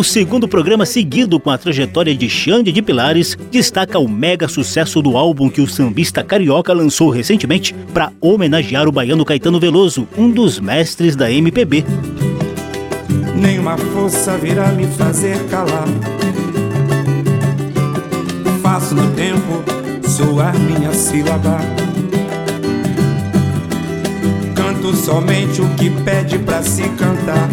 O segundo programa seguido com a trajetória de Xande de Pilares destaca o mega sucesso do álbum que o sambista carioca lançou recentemente para homenagear o baiano Caetano Veloso, um dos mestres da MPB. Nenhuma força virá me fazer calar. Faço no tempo soar minha sílaba. Canto somente o que pede para se cantar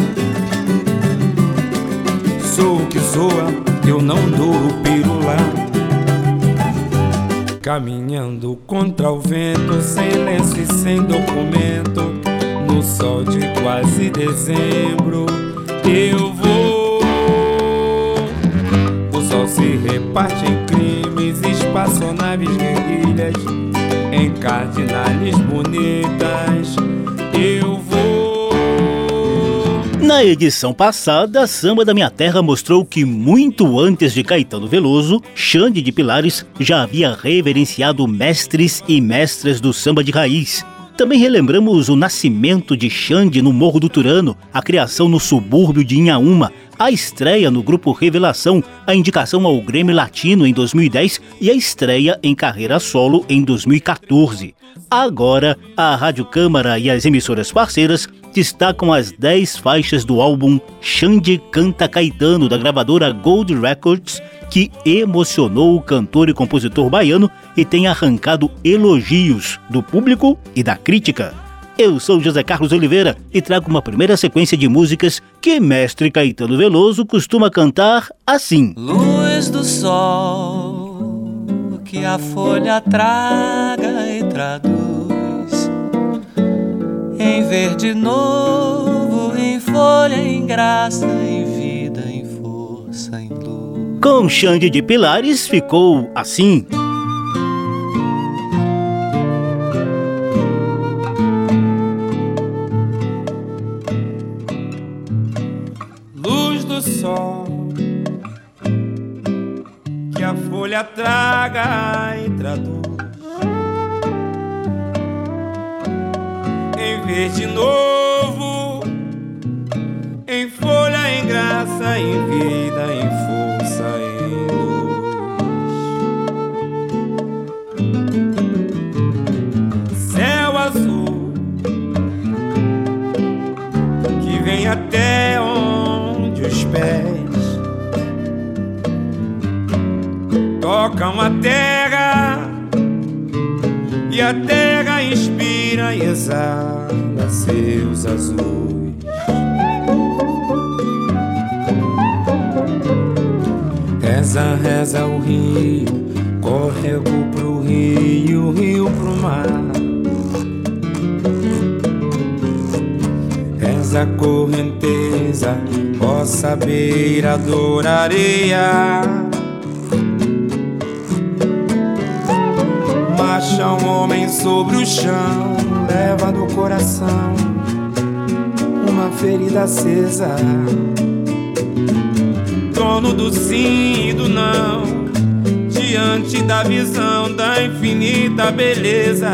sou o que soa, eu não dou o pirula. Caminhando contra o vento, sem lenço e sem documento, no sol de quase dezembro, eu vou. O sol se reparte em crimes, espaçonaves guerrilhas, em cardinales bonitas, na edição passada, Samba da Minha Terra mostrou que muito antes de Caetano Veloso, Xande de Pilares já havia reverenciado mestres e mestras do samba de raiz. Também relembramos o nascimento de Xande no Morro do Turano, a criação no subúrbio de Inhaúma, a estreia no grupo Revelação, a indicação ao Grêmio Latino em 2010 e a estreia em carreira solo em 2014. Agora, a Rádio Câmara e as emissoras parceiras destacam as 10 faixas do álbum Xande Canta Caetano, da gravadora Gold Records, que emocionou o cantor e compositor baiano e tem arrancado elogios do público e da crítica. Eu sou José Carlos Oliveira e trago uma primeira sequência de músicas que mestre Caetano Veloso costuma cantar assim: Luz do sol que a folha traga e traduz em verde novo, em folha, em graça, em vida, em força, em luz. Com Xande de Pilares ficou assim. folha traga e traduz em verde novo, em folha, em graça, em vida, em força, em luz. Céu azul que vem até onde os pés tocam a terra e a terra inspira e exala seus azuis. Reza, reza o rio, córrego pro rio, rio pro mar. Reza correnteza, ó saber adoraria. Marcha um homem sobre o chão, leva no coração uma ferida acesa. Dono do sim e do não, diante da visão da infinita beleza.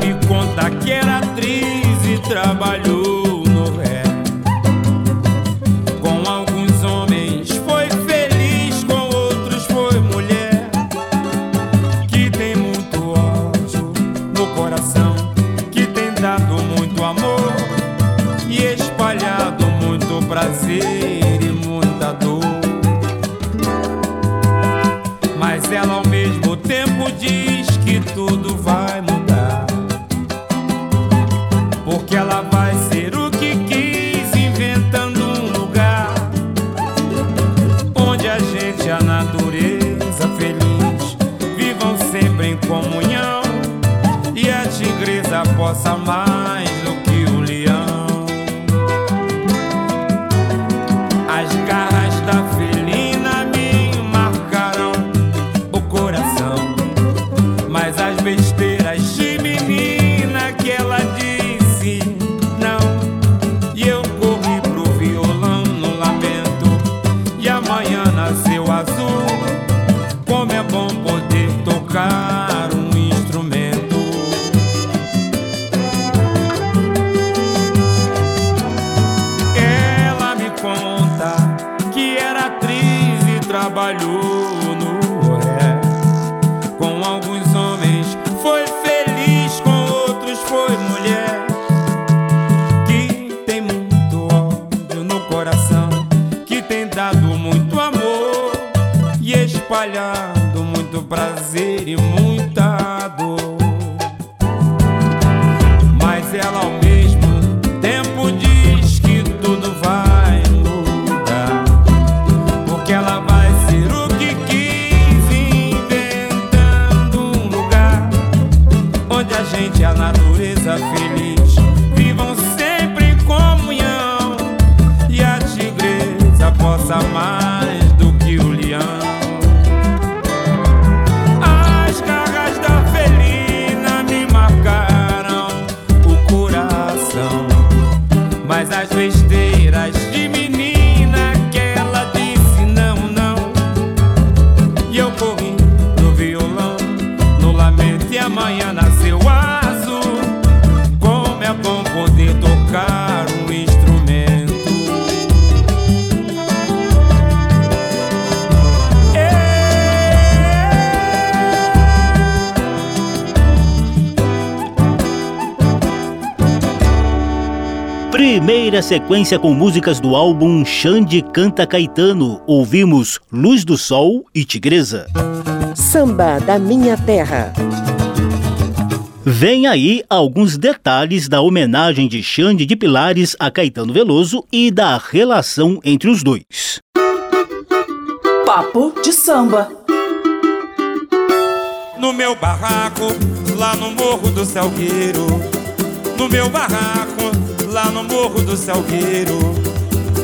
me conta que era atriz e trabalhou. Somebody. Sequência com músicas do álbum Xande Canta Caetano. Ouvimos Luz do Sol e Tigresa. Samba da Minha Terra. Vem aí alguns detalhes da homenagem de Xande de Pilares a Caetano Veloso e da relação entre os dois. Papo de samba. No meu barraco, lá no Morro do Salgueiro. No meu barraco, lá no Morro do Salgueiro.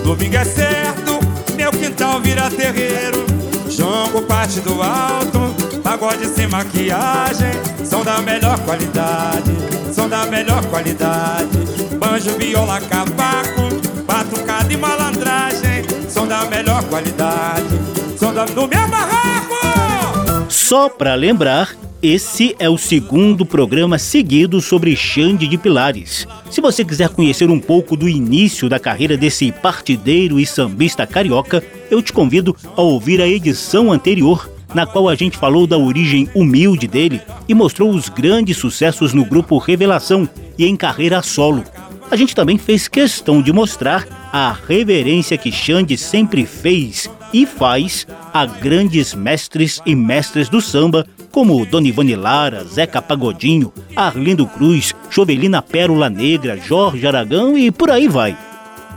Domingo é certo, meu quintal vira terreiro. Jongo parte do alto, pagode sem maquiagem. São da melhor qualidade, são da melhor qualidade. Banjo, viola, cavaco, batucada e malandragem. São da melhor qualidade, são da... no meu barraco! Só pra lembrar, esse é o segundo programa seguido sobre Xande de Pilares. Se você quiser conhecer um pouco do início da carreira desse partideiro e sambista carioca, eu te convido a ouvir a edição anterior, na qual a gente falou da origem humilde dele e mostrou os grandes sucessos no grupo Revelação e em carreira solo. A gente também fez questão de mostrar a reverência que Xande sempre fez e faz a grandes mestres e mestres do samba como Dona Ivone Lara, Zeca Pagodinho, Arlindo Cruz, Jovelina Pérola Negra, Jorge Aragão e por aí vai.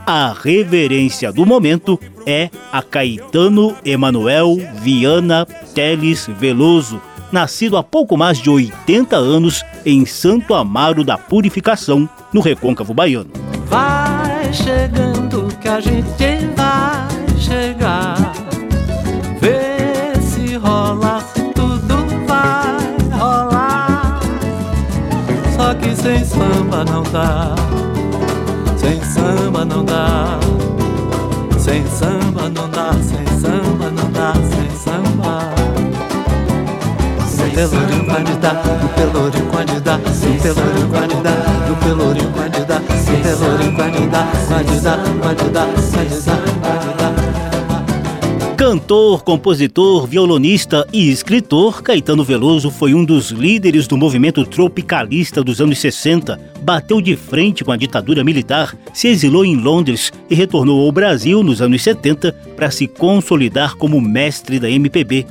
A reverência do momento é a Caetano Emanuel Viana Teles Veloso, nascido há pouco mais de 80 anos em Santo Amaro da Purificação, no Recôncavo Baiano. Vai chegando que a gente vai samba não dá. Sem samba não dá. Sem samba não dá, sem samba não dá, sem samba. No pelourinho pode dar, no pelourinho pode dar, no pelourinho pode dar, no pelourinho pode dar, no pelourinho pode dar, pode dar, pode dar, pode dar, pode dar. Cantor, compositor, violonista e escritor, Caetano Veloso foi um dos líderes do movimento tropicalista dos anos 60. Bateu de frente com a ditadura militar, se exilou em Londres e retornou ao Brasil nos anos 70 para se consolidar como mestre da MPB.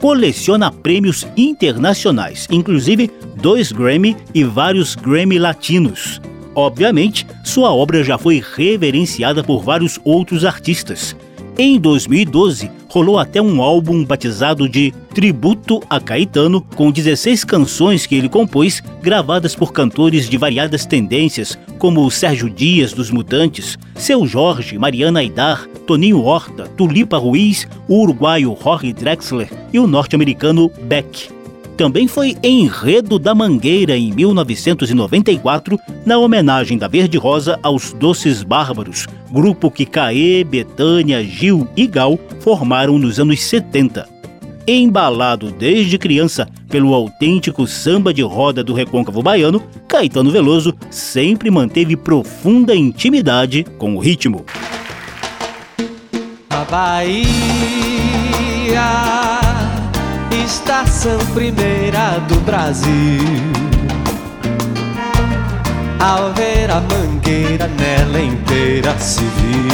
Coleciona prêmios internacionais, inclusive dois Grammy e vários Grammy latinos. Obviamente, sua obra já foi reverenciada por vários outros artistas. Em 2012, rolou até um álbum batizado de Tributo a Caetano, com 16 canções que ele compôs, gravadas por cantores de variadas tendências, como Sérgio Dias dos Mutantes, Seu Jorge, Mariana Aidar, Toninho Horta, Tulipa Ruiz, o uruguaio Jorge Drexler e o norte-americano Beck também foi enredo da Mangueira em 1994, na homenagem da Verde Rosa aos Doces Bárbaros, grupo que Caê, Betânia, Gil e Gal formaram nos anos 70. Embalado desde criança pelo autêntico samba de roda do recôncavo baiano, Caetano Veloso sempre manteve profunda intimidade com o ritmo. A Bahia estação primeira do Brasil. Ao ver a mangueira nela inteira se viu,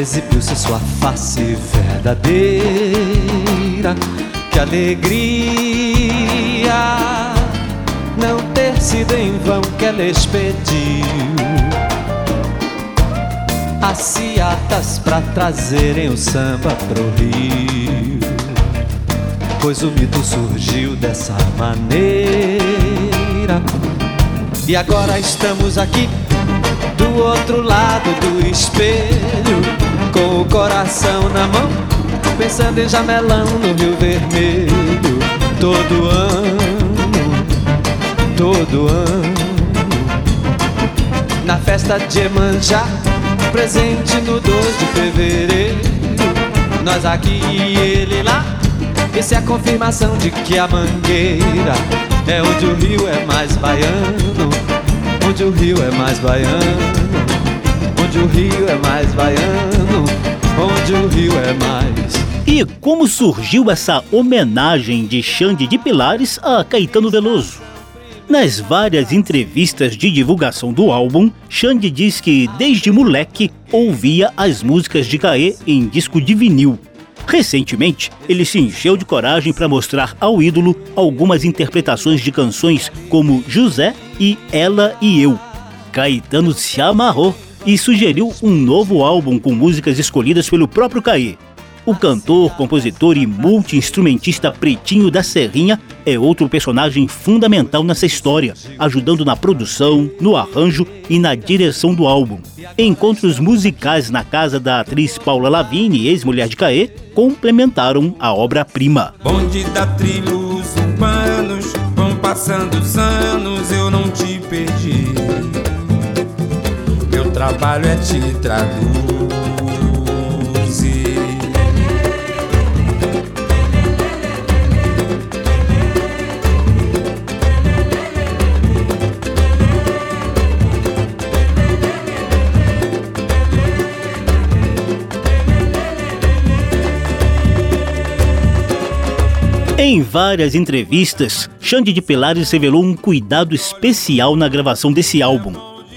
exibiu-se sua face verdadeira. Que alegria não ter sido em vão que ela expediu as ciatas pra trazerem o samba pro Rio pois o mito surgiu dessa maneira. E agora estamos aqui, do outro lado do espelho, com o coração na mão, pensando em jamelão no Rio Vermelho. Todo ano, todo ano, na festa de Emanjá, presente no 2 de fevereiro. Nós aqui e ele lá essa é a confirmação de que a mangueira é onde o rio é mais baiano, onde o rio é mais baiano, onde o rio é mais baiano, onde o rio é mais. E como surgiu essa homenagem de Xande de Pilares a Caetano Veloso? Nas várias entrevistas de divulgação do álbum, Xande diz que desde moleque ouvia as músicas de Caê em disco de vinil. Recentemente, ele se encheu de coragem para mostrar ao ídolo algumas interpretações de canções como José e Ela e Eu. Caetano se amarrou e sugeriu um novo álbum com músicas escolhidas pelo próprio Caê. O cantor, compositor e multi-instrumentista Pretinho da Serrinha é outro personagem fundamental nessa história, ajudando na produção, no arranjo e na direção do álbum. Encontros musicais na casa da atriz Paula Lavigne, ex-mulher de Caê, complementaram a obra-prima. Bonde da trilhos urbanos, vão passando os anos, eu não te perdi. Meu trabalho é te traduzir. Em várias entrevistas, Xande de Pilares revelou um cuidado especial na gravação desse álbum.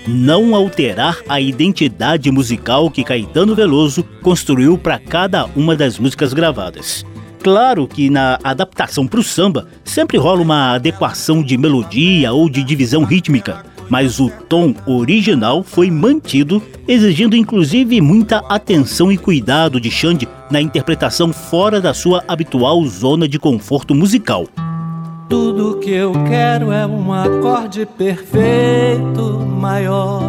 Não alterar a identidade musical que Caetano Veloso construiu para cada uma das músicas gravadas. Claro que na adaptação para o samba sempre rola uma adequação de melodia ou de divisão rítmica, mas o tom original foi mantido, exigindo inclusive muita atenção e cuidado de Xande na interpretação fora da sua habitual zona de conforto musical. Tudo que eu quero é um acorde perfeito, maior.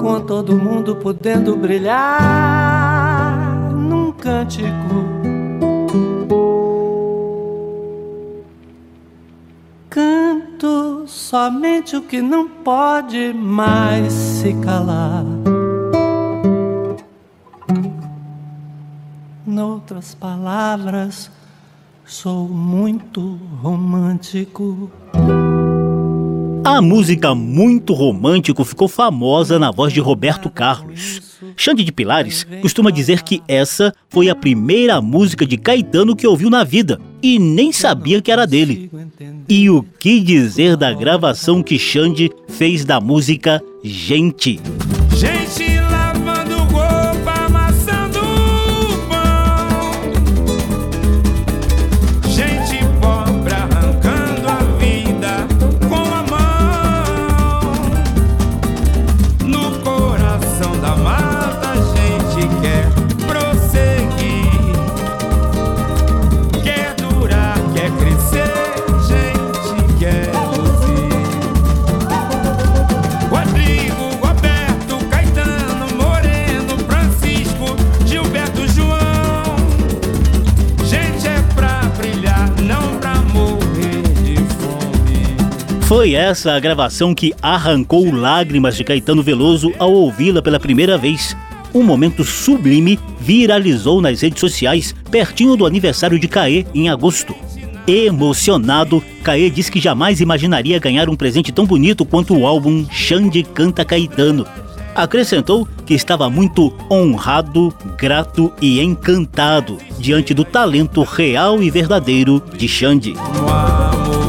Com todo mundo podendo brilhar num cântico Canto somente o que não pode mais se calar. Noutras palavras, sou muito romântico. A música Muito Romântico ficou famosa na voz de Roberto Carlos. Xande de Pilares costuma dizer que essa foi a primeira música de Caetano que ouviu na vida e nem sabia que era dele. E o que dizer da gravação que Xande fez da música Gente? Gente! Foi essa a gravação que arrancou lágrimas de Caetano Veloso ao ouvi-la pela primeira vez. Um momento sublime viralizou nas redes sociais pertinho do aniversário de Caê em agosto. Emocionado, Caê disse que jamais imaginaria ganhar um presente tão bonito quanto o álbum Xande Canta Caetano. Acrescentou que estava muito honrado, grato e encantado diante do talento real e verdadeiro de Xande. de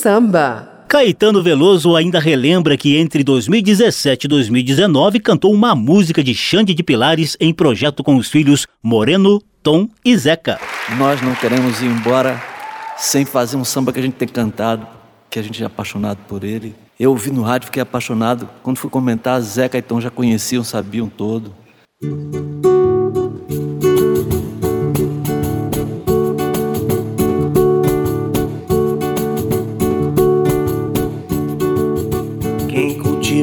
Samba. Caetano Veloso ainda relembra que entre 2017 e 2019 cantou uma música de Xande de Pilares em projeto com os filhos Moreno, Tom e Zeca. Nós não queremos ir embora sem fazer um samba que a gente tem cantado, que a gente é apaixonado por ele. Eu ouvi no rádio, fiquei apaixonado. Quando fui comentar, Zeca e Tom já conheciam, sabiam todo.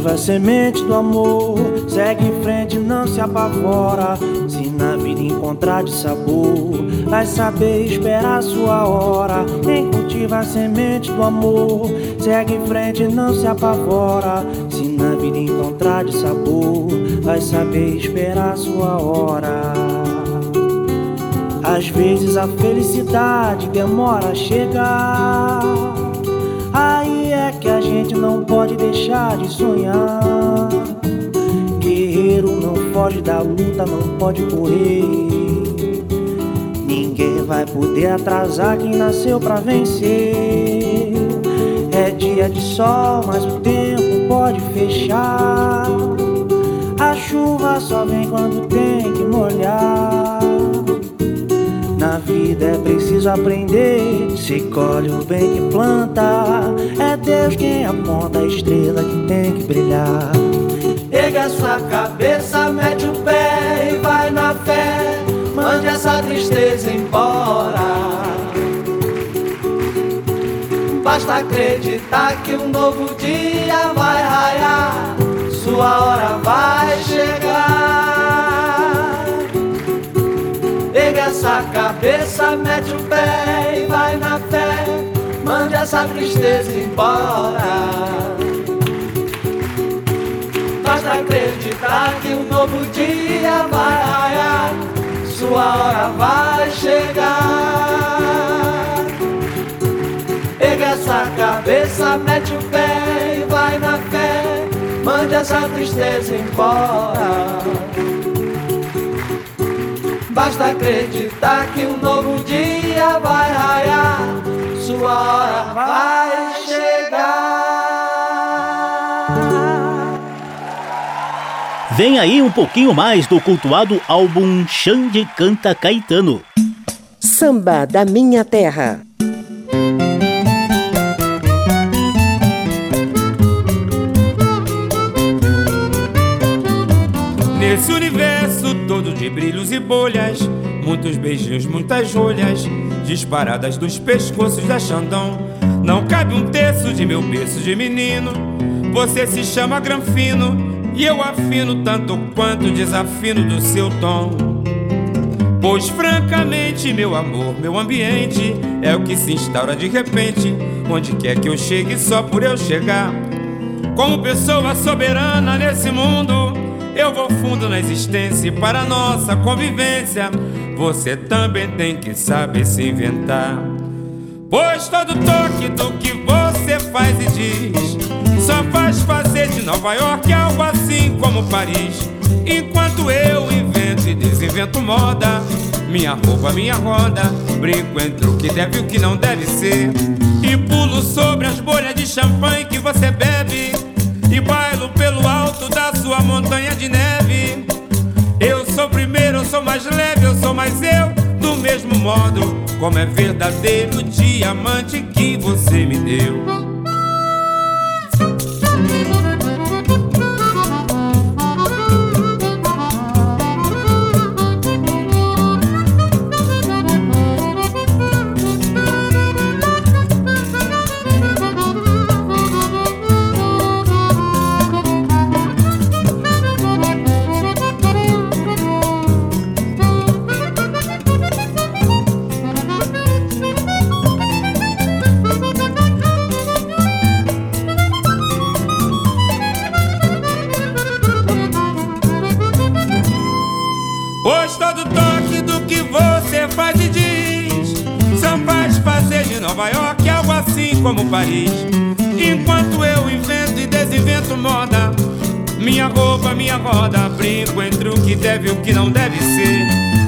Cultiva a semente do amor. Segue em frente, não se apavora. Se na vida encontrar de sabor, vai saber esperar sua hora. Quem cultiva a semente do amor, segue em frente, não se apavora. Se na vida encontrar de sabor, vai saber esperar sua hora. Às vezes a felicidade demora a chegar. Aí gente não pode deixar de sonhar. Guerreiro não foge da luta, não pode correr. Ninguém vai poder atrasar quem nasceu pra vencer. É dia de sol, mas o tempo pode fechar. A chuva só vem quando tem que molhar. Vida é preciso aprender. Se colhe o bem que planta. É Deus quem aponta a estrela que tem que brilhar. Erga sua cabeça, mete o pé e vai na fé. Mande essa tristeza embora. Basta acreditar que um novo dia vai raiar. Sua hora vai chegar. Essa cabeça, mete o pé e vai na fé. Mande essa tristeza embora. Basta acreditar que um novo dia vai raiar. Sua hora vai chegar. Erga essa cabeça, mete o pé e vai na fé. Mande essa tristeza embora. Basta acreditar que um novo dia vai raiar, sua hora vai chegar. Vem aí um pouquinho mais do cultuado álbum Xande Canta Caetano. Samba da Minha Terra. Nesse de brilhos e bolhas, muitos beijinhos, muitas joias, disparadas dos pescoços da Xandão. Não cabe um terço de meu berço de menino. Você se chama Granfino e eu afino tanto quanto desafino do seu tom. Pois francamente, meu amor, meu ambiente é o que se instaura de repente, onde quer que eu chegue só por eu chegar. Como pessoa soberana nesse mundo, eu vou fundo na existência e para nossa convivência, você também tem que saber se inventar. Pois todo toque do que você faz e diz só faz fazer de Nova York algo assim como Paris. Enquanto eu invento e desinvento moda, minha roupa, minha roda, brinco entre o que deve e o que não deve ser. E pulo sobre as bolhas de champanhe que você bebe, e bailo pelo alto da sua montanha de neve. Eu sou primeiro, eu sou mais leve, eu sou mais eu, do mesmo modo, como é verdadeiro o diamante que você me deu. Como Paris. Enquanto eu invento e desinvento moda Minha roupa, minha roda Brinco entre o que deve e o que não deve ser.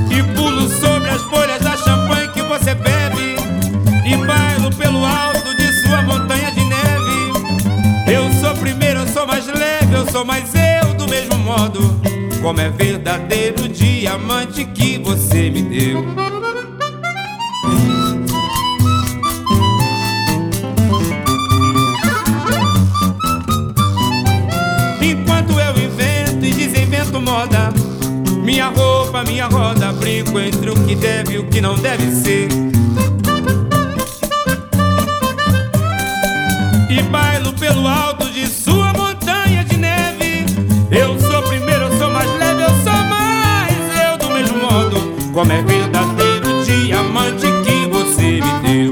E pulo sobre as bolhas da champanhe que você bebe. E bailo pelo alto de sua montanha de neve. Eu sou primeiro, eu sou mais leve Eu sou mais eu do mesmo modo. Como é verdadeiro diamante que você me deu. equilíbrio entre o que deve e o que não deve ser. E bailo pelo alto de sua montanha de neve. Eu sou primeiro, eu sou mais leve, eu sou mais eu do mesmo modo. Como é verdadeiro diamante que você me deu.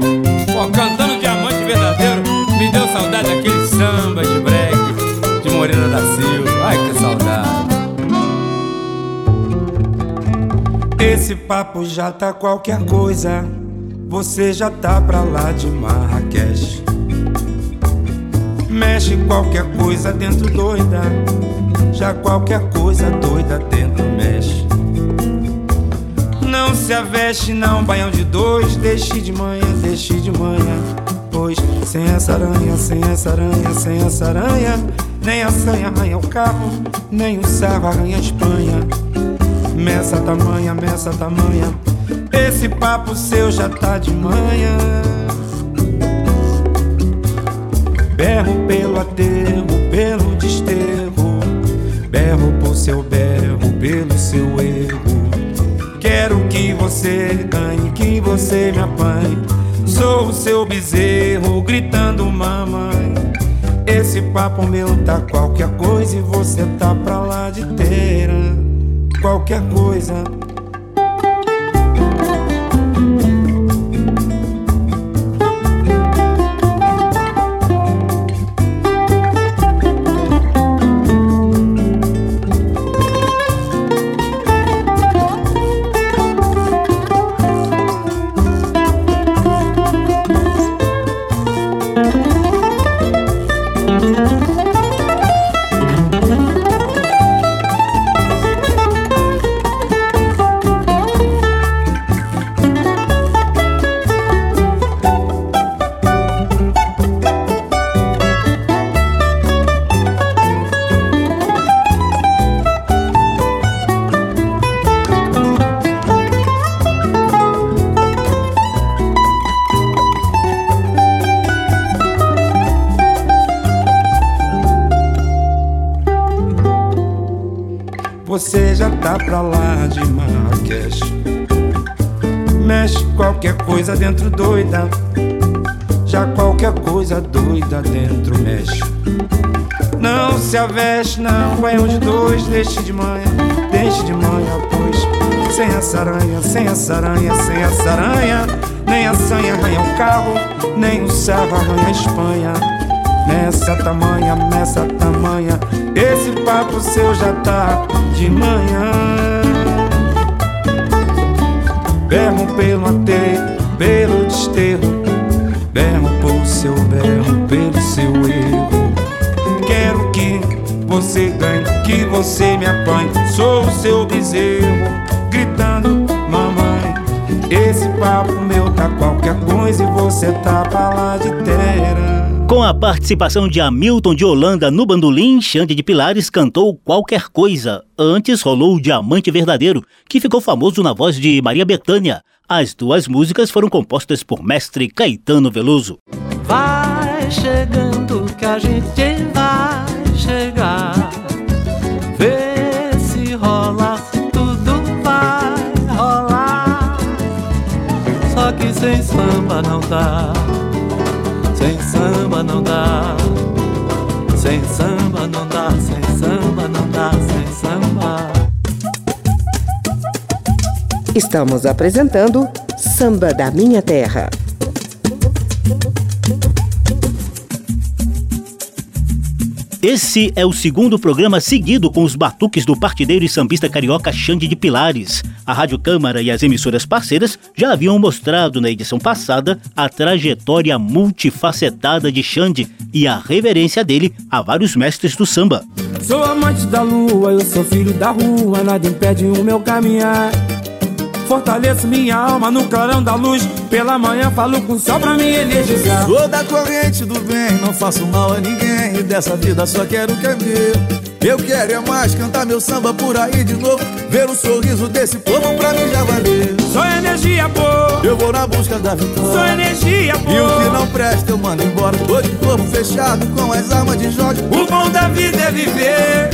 Pô, cantando diamante verdadeiro, me deu saudade daquele samba de breque de Morena da Silva. Ai, que Esse papo já tá qualquer coisa. Você já tá pra lá de Marrakech. Mexe qualquer coisa dentro doida. Já qualquer coisa doida dentro mexe. Não se aveste, não, baião de dois. Deixe de manhã, deixe de manhã. Pois sem essa aranha, sem essa aranha, sem essa aranha, nem a sanha arranha o carro, nem o servo arranha a Espanha. Meça tamanha, meça tamanha. Esse papo seu já tá de manhã. Berro pelo aterro, pelo desterro. Berro por seu berro, pelo seu erro. Quero que você ganhe, que você me apanhe. Sou o seu bezerro, gritando mamãe. Esse papo meu tá qualquer coisa e você tá pra lá de teira qualquer coisa. Você já tá pra lá de Marrakech. Mexe qualquer coisa dentro doida. Já qualquer coisa doida dentro mexe. Não se aveste, não, banho de dois, deixe de manhã, deixe de manhã, pois. Sem essa aranha, sem essa aranha, sem essa aranha, nem a sanha arranha o carro, nem o servo arranha a Espanha. Nessa tamanha, nessa tamanha, esse papo seu já tá de manhã. Berro pelo ateio, pelo desterro, berro por seu berro, pelo seu erro. Quero que você ganhe, que você me apanhe. Sou o seu bezerro, gritando, mamãe. Esse papo meu tá qualquer coisa e você tá pra lá de terra. Com a participação de Hamilton de Holanda no bandolim, Xande de Pilares cantou Qualquer Coisa. Antes rolou o Diamante Verdadeiro, que ficou famoso na voz de Maria Bethânia. As duas músicas foram compostas por mestre Caetano Veloso. Vai chegando que a gente vai chegar. Vê se rola, tudo vai rolar. Só que sem samba não dá. Samba não dá. Sem samba não dá, sem samba não dá, sem samba. Estamos apresentando Samba da Minha Terra. Esse é o segundo programa seguido com os batuques do partideiro e sambista carioca Xande de Pilares. A Rádio Câmara e as emissoras parceiras já haviam mostrado na edição passada a trajetória multifacetada de Xande e a reverência dele a vários mestres do samba. Sou amante da lua, eu sou filho da rua, nada impede o meu caminhar. Fortaleço minha alma no clarão da luz. Pela manhã falo com o sol pra me energizar. Sou da corrente do bem, não faço mal a ninguém. E dessa vida só quero o que é meu. Eu quero é mais cantar meu samba por aí de novo. Ver o sorriso desse povo pra mim já valeu. Sou energia boa, Eu vou na busca da vitória. sou energia E o que boa. não presta eu mando embora. Tô de corpo fechado com as armas de jogo. O bom da vida é viver.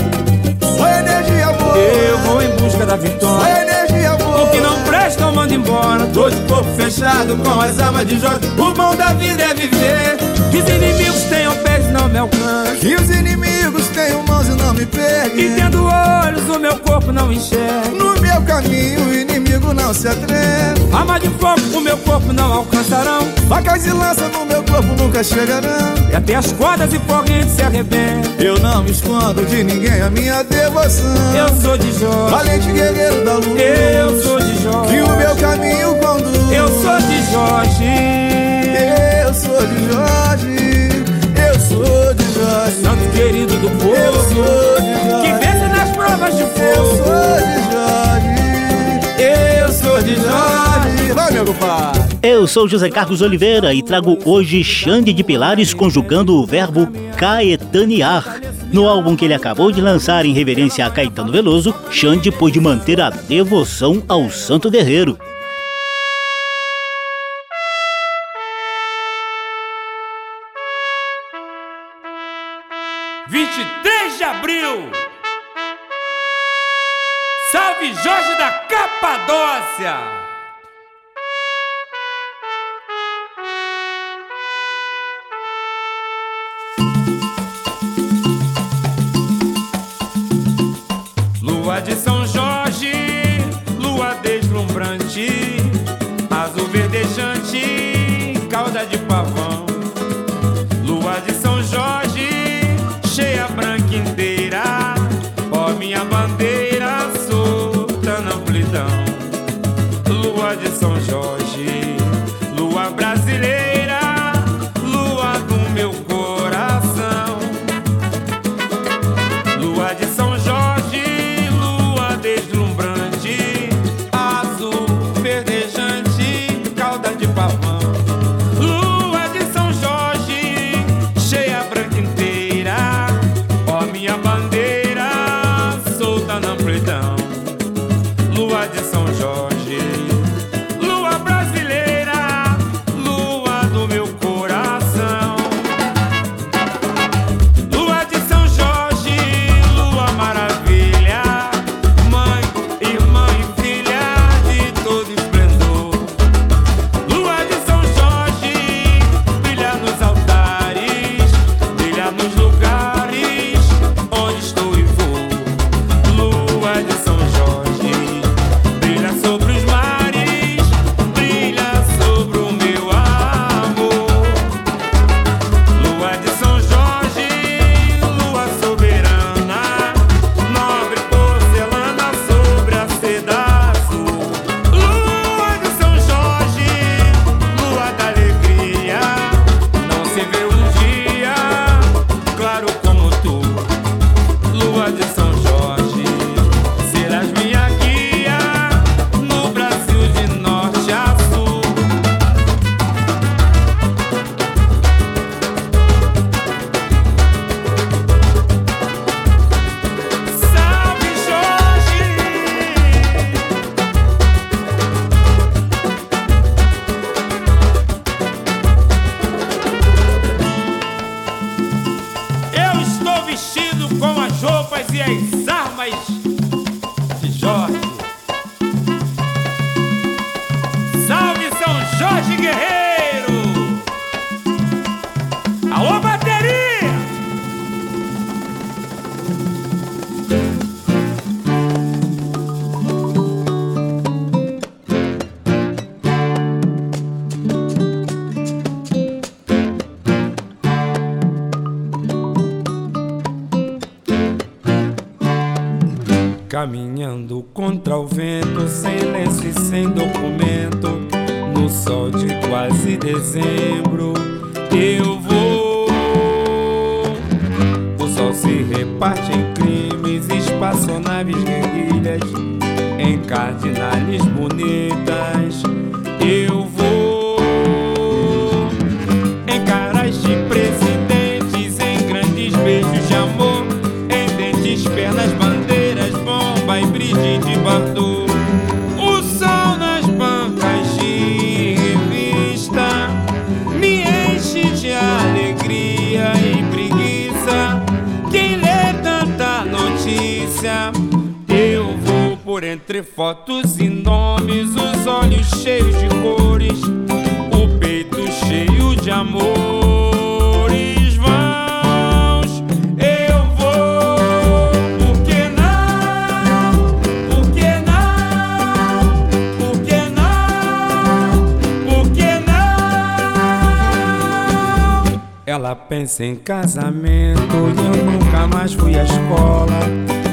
Sou energia boa. Eu vou em busca da Sou vitória. energia boa. O que não presta eu mando embora. Tô de corpo fechado com as armas de jogo. O bom da vida é viver. Que os inimigos tenham pés e não me alcancem. E os inimigos tenham mãos e não me E peguem. tendo olhos o meu corpo não enxerga. No meu caminho, o inimigo não se atreve. Arma de fogo o meu corpo não alcançarão. Facas e lança no meu corpo nunca chegarão. E até as cordas e correntes se arrebentam. Eu não me escondo de ninguém, a minha devoção. Eu sou de Jorge. Valente guerreiro da luz. Eu sou de Jorge. Que o meu caminho conduz. Eu sou de Jorge. Eu sou de Jorge. Eu sou de Jorge. Santo querido do povo. Eu sou de Jorge. Que vence nas provas de fogo. Eu sou de Jorge. Eu sou de Jorge. Vai, meu compadre. Eu sou José Carlos Oliveira e trago hoje Xande de Pilares conjugando o verbo caetanear. No álbum que ele acabou de lançar em reverência a Caetano Veloso, Xande pôde manter a devoção ao santo guerreiro. Lua de São Jorge, lua deslumbrante, azul verdejante, cauda de pavão. Guerrilhas, em cardinales bonitas, fotos e nomes, os olhos cheios de cores, o peito cheio de amores. Vãos, eu vou. Por que não? Por que não? Por que não? Por que não? Ela pensa em casamento e eu nunca mais fui à escola.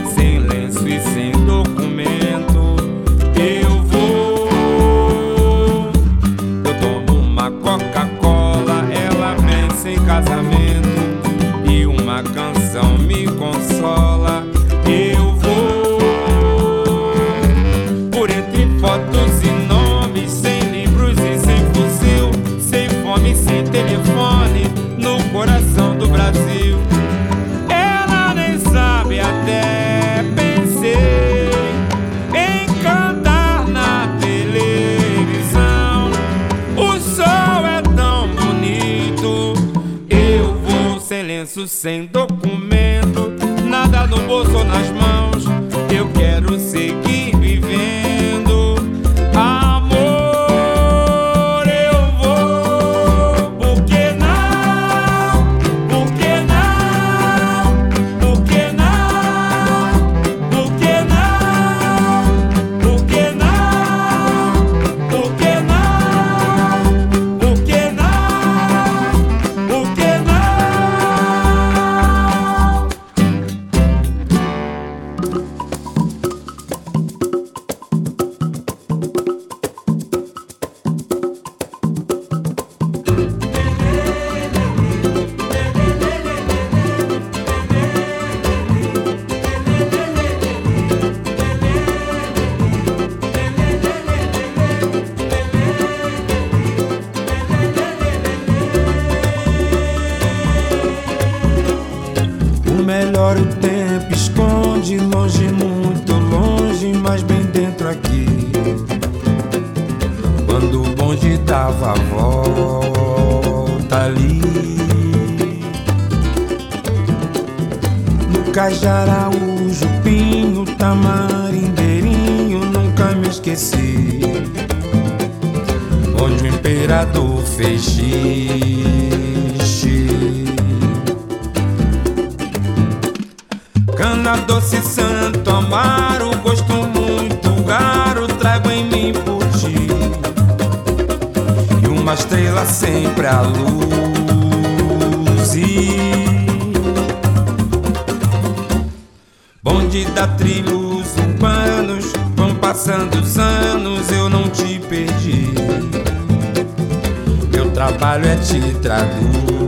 documento, nada no bolso nas Bye.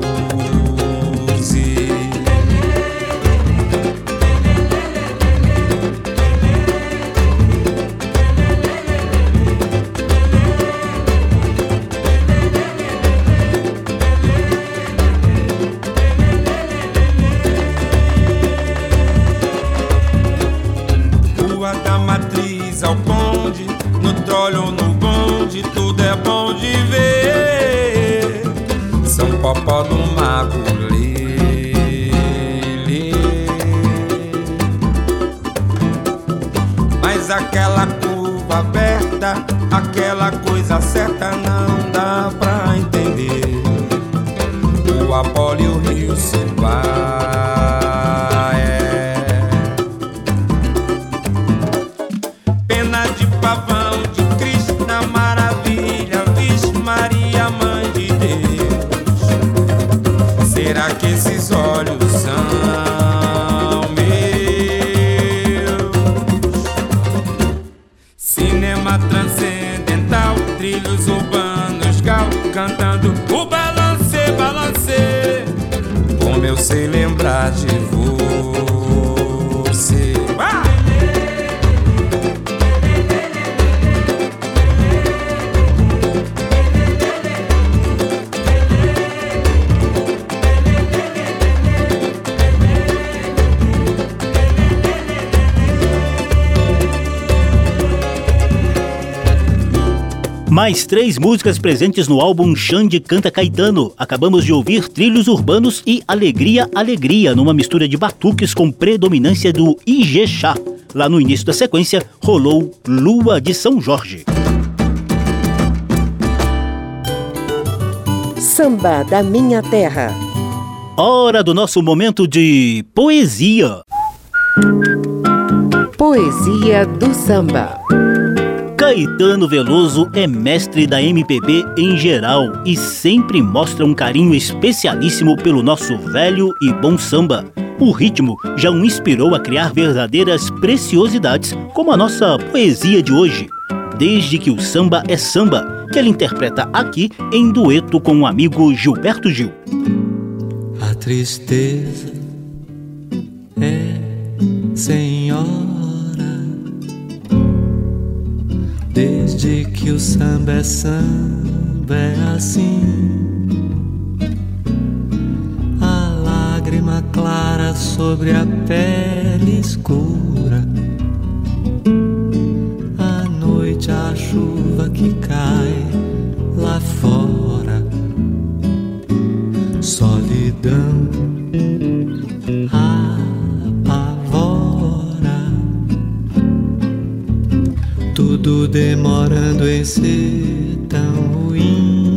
três músicas presentes no álbum Xande Canta Caetano. Acabamos de ouvir Trilhos Urbanos e Alegria Alegria, numa mistura de batuques com predominância do Ijexá. Lá no início da sequência, rolou Lua de São Jorge. Samba da Minha Terra. Hora do nosso momento de poesia. Poesia do samba. Caetano Veloso é mestre da MPB em geral e sempre mostra um carinho especialíssimo pelo nosso velho e bom samba. O ritmo já o inspirou a criar verdadeiras preciosidades, como a nossa poesia de hoje. Desde que o samba é samba, que ele interpreta aqui em dueto com o amigo Gilberto Gil. A tristeza é senhora Desde que o samba é samba é assim lágrima clara sobre a pele escura. À noite a chuva que cai lá fora. Solidão apavora. Tudo demorando em ser tão ruim.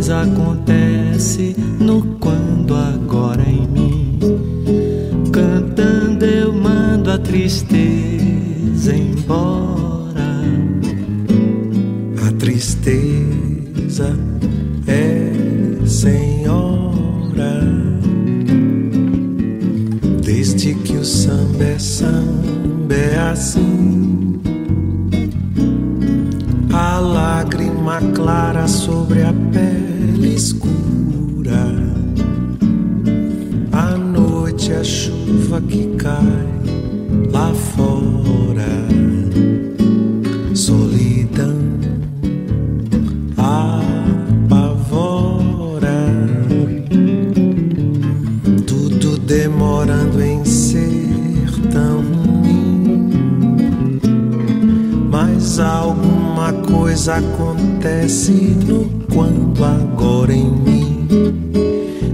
coisa acontece no quando agora em mim. Cantando eu mando a tristeza embora. A tristeza é senhora. Desde que o samba é samba é assim. A lágrima clara sobre a pele escura. À noite a chuva que cai acontece no quando agora em mim,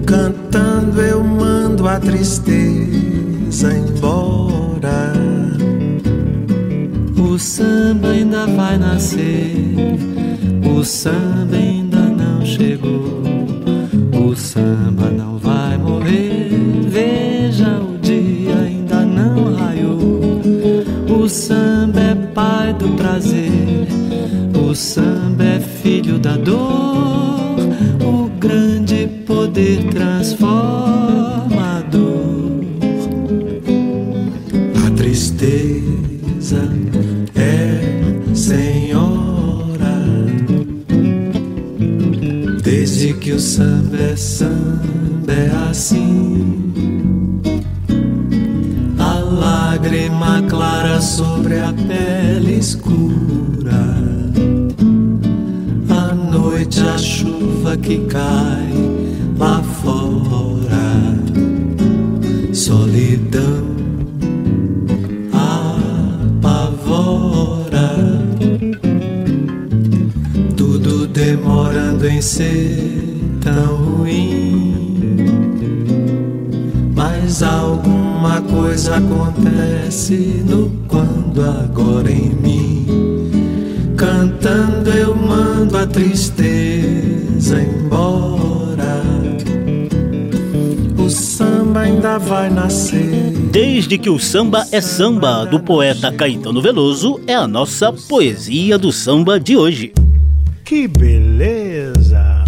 cantando eu mando a tristeza embora. O samba ainda vai nascer, o samba tudo demorando em ser tão ruim. Mas alguma coisa acontece no quando agora em mim Cantando eu mando a tristeza embora. O samba ainda vai nascer. Desde que o samba é samba, do poeta Caetano Veloso, é a nossa poesia do samba de hoje. Que beleza!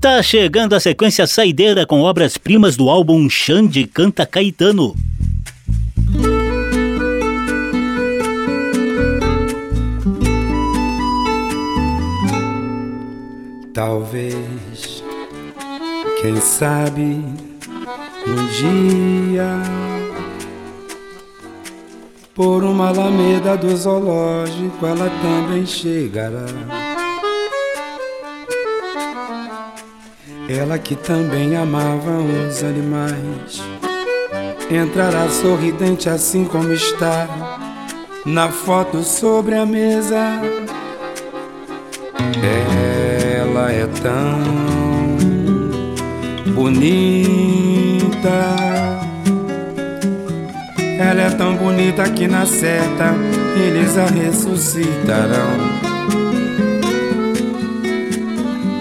Tá chegando a sequência saideira com obras-primas do álbum Xande Canta Caetano. Talvez, quem sabe, um dia, por uma alameda do zoológico, ela também chegará. Ela que também amava os animais, entrará sorridente assim como está na foto sobre a mesa. Ela é tão bonita. Ela é tão bonita que na certa eles a ressuscitarão.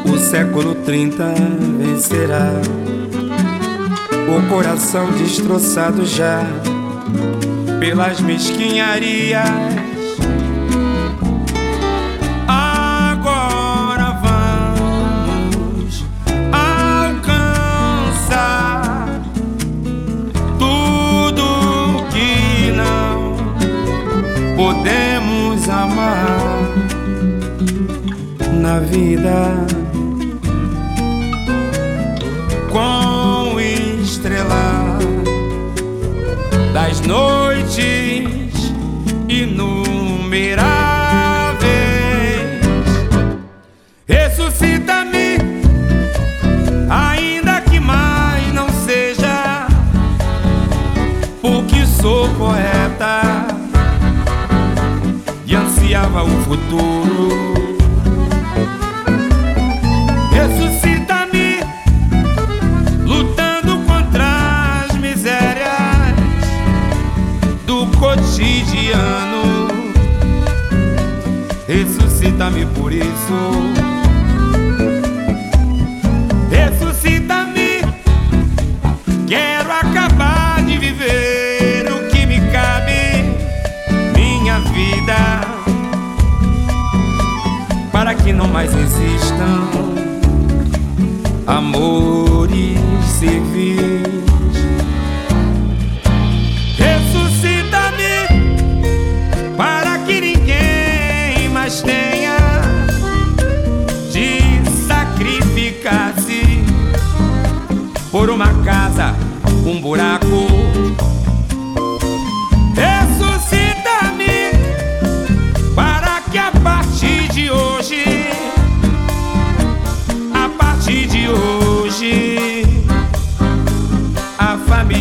O século 30 vencerá. O coração destroçado já pelas mesquinharias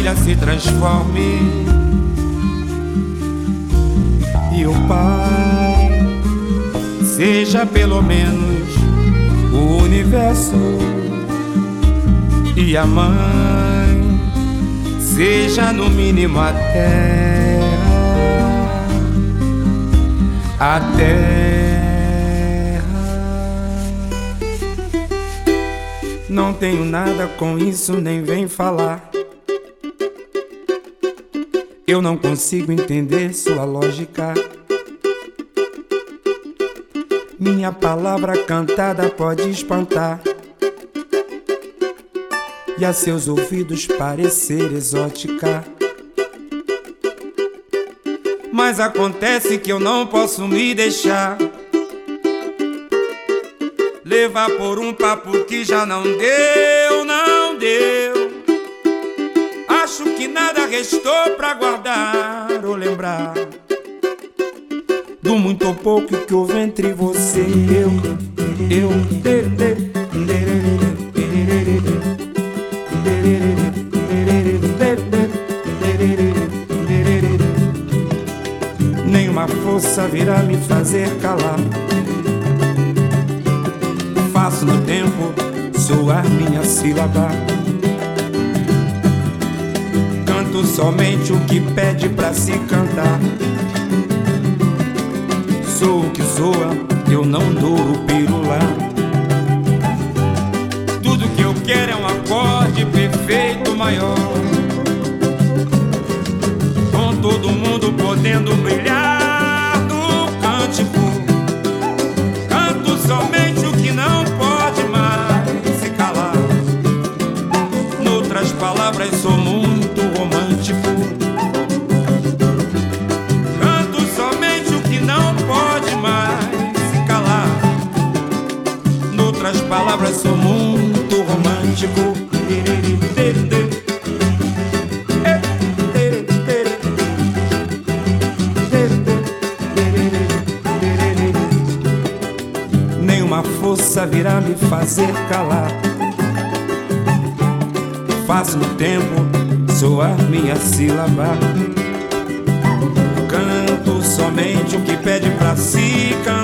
família se transforme e o pai seja pelo menos o universo e a mãe seja no mínimo a terra, a terra. Não tenho nada com isso, nem vem falar. Eu não consigo entender sua lógica. Minha palavra cantada pode espantar e a seus ouvidos parecer exótica. Mas acontece que eu não posso me deixar levar por um papo que já não deu, não deu. Nada restou pra guardar ou lembrar do muito ou pouco que houve entre você e eu, eu, Nenhuma força virá me fazer calar. Faço no tempo soar minha sílaba. Somente o que pede pra se cantar. Sou o que soa, eu não dou o pirular quero é um acorde perfeito maior. Palavras, sou muito romântico. Nenhuma força virá me fazer calar. Faço no tempo soar minha sílaba. Canto somente o que pede pra se cantar.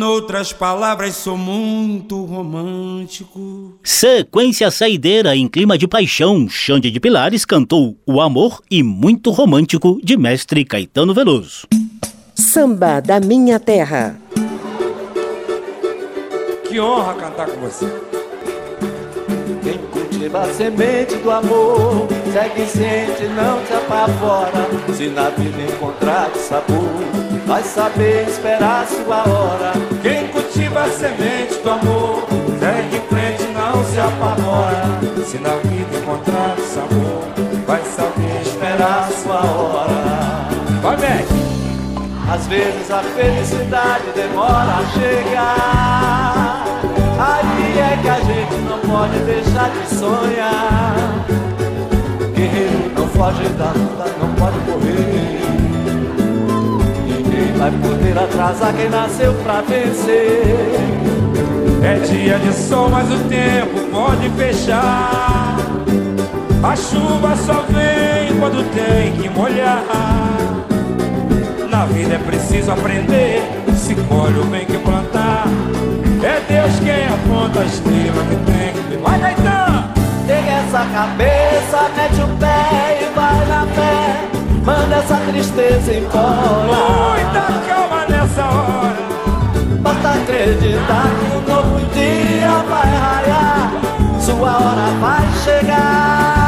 Noutras palavras, sou muito romântico. Sequência saideira em clima de paixão, Xande de Pilares cantou O Amor e Muito Romântico de mestre Caetano Veloso. Samba da Minha Terra. Que honra cantar com você. Quem cultiva a semente do amor Segue ciente, não te apavora. Se na vida encontrar sabor Vai saber esperar sua hora. Quem cultiva a semente do amor Segue em frente, não se apavora. Se na vida encontrar sabor Vai saber esperar sua hora. Vai, Mac! Às vezes a felicidade demora a chegar Aí é que a gente não pode deixar de sonhar? Guerreiro não foge da luta, não pode correr Ninguém vai poder atrasar quem nasceu pra vencer. É dia de sol, mas o tempo pode fechar. A chuva só vem quando tem que molhar. Na vida é preciso aprender, se colhe o bem que plantar. É Deus quem aponta a estrela que tem que Vai, Gaitã! Pega essa cabeça, mete o pé e vai na fé. Manda essa tristeza embora. Muita calma nessa hora. Basta acreditar que um novo dia vai raiar. Sua hora vai chegar.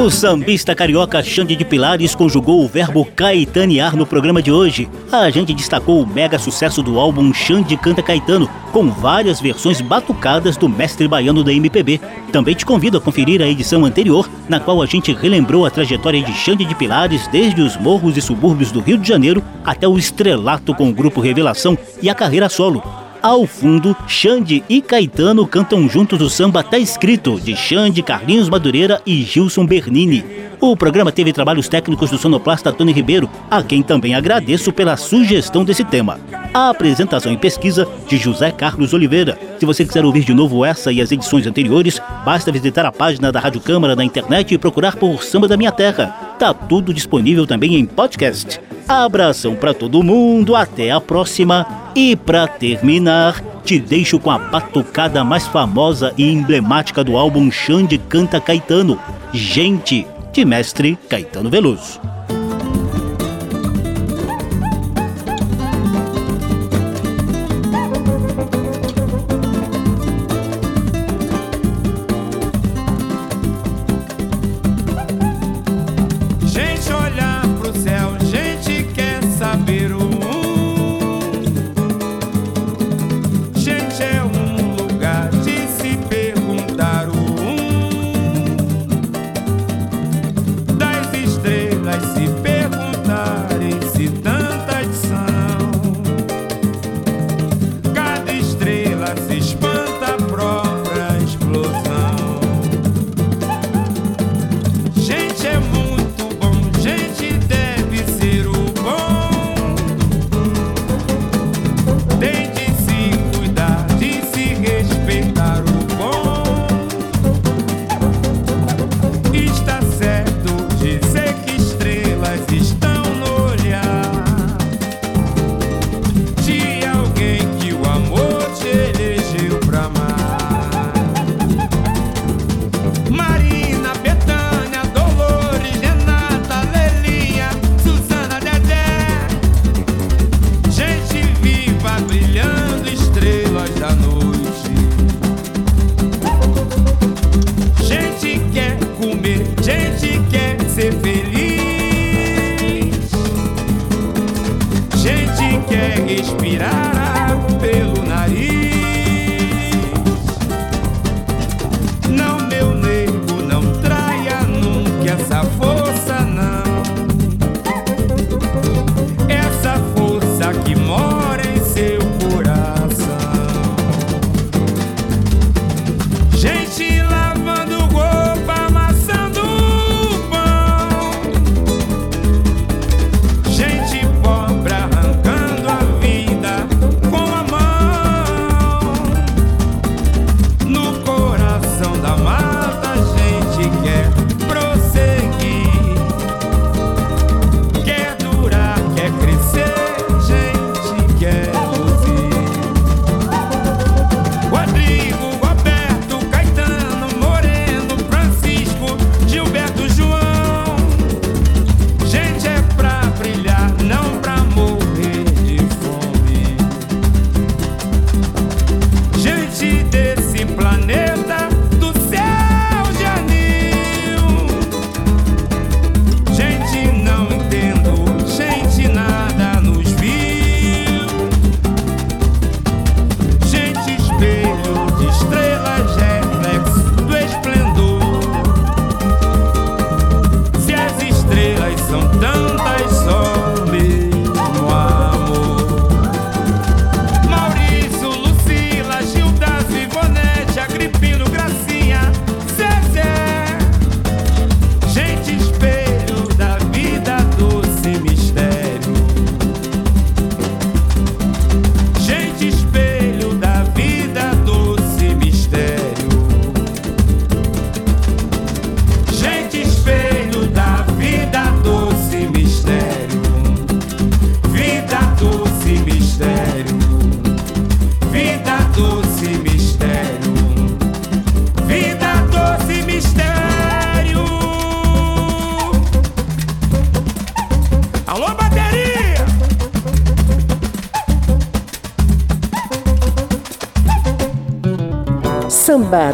O sambista carioca Xande de Pilares conjugou o verbo caetanear no programa de hoje. A gente destacou o mega sucesso do álbum Xande Canta Caetano, com várias versões batucadas do mestre baiano da MPB. Também te convido a conferir a edição anterior, na qual a gente relembrou a trajetória de Xande de Pilares desde os morros e subúrbios do Rio de Janeiro até o estrelato com o grupo Revelação e a carreira solo. Ao fundo, Xande e Caetano cantam juntos o samba Tá Escrito, de Xande, Carlinhos Madureira e Gilson Bernini. O programa teve trabalhos técnicos do sonoplasta Tony Ribeiro, a quem também agradeço pela sugestão desse tema. A apresentação e pesquisa de José Carlos Oliveira. Se você quiser ouvir de novo essa e as edições anteriores, basta visitar a página da Rádio Câmara na internet e procurar por Samba da Minha Terra. Tá tudo disponível também em podcast. Abração para todo mundo, até a próxima. E para terminar, te deixo com a batucada mais famosa e emblemática do álbum Xande Canta Caetano, Gente, de mestre Caetano Veloso.